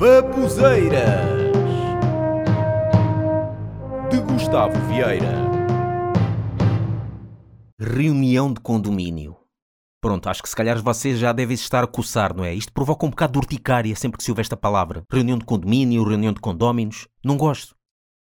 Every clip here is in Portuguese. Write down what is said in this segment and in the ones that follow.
Babuzeiras de Gustavo Vieira. Reunião de condomínio. Pronto, acho que se calhar vocês já devem estar a coçar, não é? Isto provoca um bocado de urticária sempre que se ouve esta palavra. Reunião de condomínio, reunião de condóminos. Não gosto.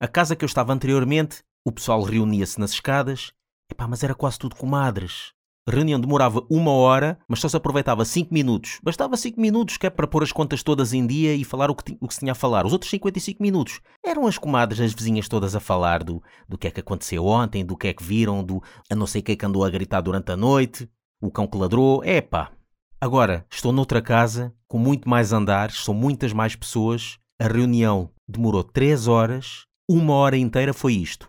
A casa que eu estava anteriormente, o pessoal reunia-se nas escadas. Epá, mas era quase tudo comadres. Reunião demorava uma hora, mas só se aproveitava cinco minutos. Bastava cinco minutos, que é para pôr as contas todas em dia e falar o que, o que se tinha a falar. Os outros 55 minutos eram as comadres, as vizinhas todas a falar do, do que é que aconteceu ontem, do que é que viram, do a não sei quem que andou a gritar durante a noite, o cão que ladrou. Epá. Agora, estou noutra casa, com muito mais andares, são muitas mais pessoas. A reunião demorou três horas, uma hora inteira foi isto.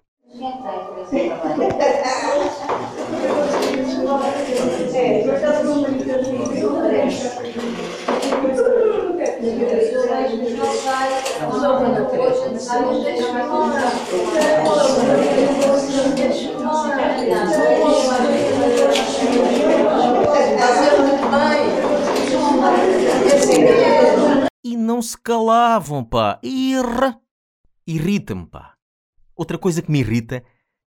E não se calavam, pá. Irra. Irrita-me, pá. Outra coisa que me irrita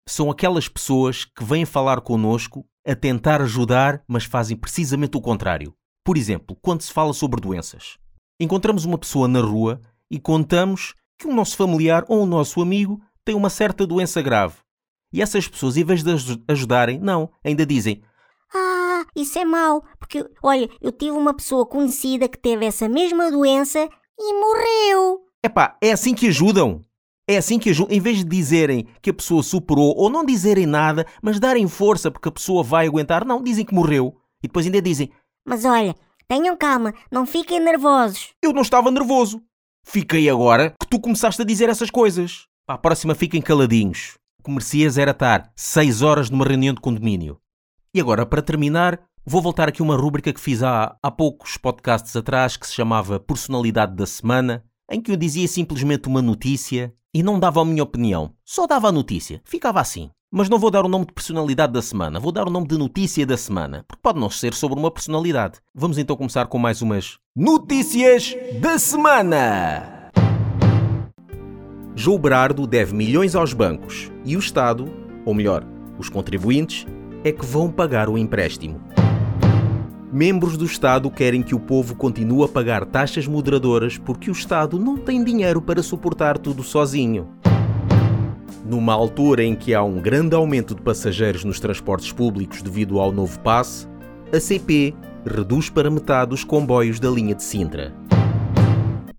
são aquelas pessoas que vêm falar connosco a tentar ajudar, mas fazem precisamente o contrário. Por exemplo, quando se fala sobre doenças. Encontramos uma pessoa na rua e contamos que o nosso familiar ou o nosso amigo tem uma certa doença grave. E essas pessoas, em vez de ajudarem, não, ainda dizem: Ah, isso é mau, porque, olha, eu tive uma pessoa conhecida que teve essa mesma doença e morreu. Epá, é assim que ajudam. É assim que. Em vez de dizerem que a pessoa superou ou não dizerem nada, mas darem força porque a pessoa vai aguentar, não, dizem que morreu. E depois ainda dizem: Mas olha, tenham calma, não fiquem nervosos. Eu não estava nervoso. Fiquei agora que tu começaste a dizer essas coisas. Para a próxima fiquem caladinhos. O que merecias era estar 6 horas numa reunião de condomínio. E agora, para terminar, vou voltar aqui uma rúbrica que fiz há, há poucos podcasts atrás que se chamava Personalidade da Semana, em que eu dizia simplesmente uma notícia e não dava a minha opinião, só dava a notícia. Ficava assim. Mas não vou dar o nome de personalidade da semana, vou dar o nome de notícia da semana, porque pode não ser sobre uma personalidade. Vamos então começar com mais umas Notícias da Semana! João Berardo deve milhões aos bancos e o Estado, ou melhor, os contribuintes, é que vão pagar o empréstimo. Membros do Estado querem que o povo continue a pagar taxas moderadoras porque o Estado não tem dinheiro para suportar tudo sozinho. Numa altura em que há um grande aumento de passageiros nos transportes públicos devido ao novo passe, a CP reduz para metade os comboios da linha de Sintra.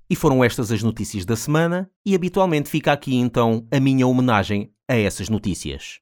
E foram estas as notícias da semana, e habitualmente fica aqui então a minha homenagem a essas notícias.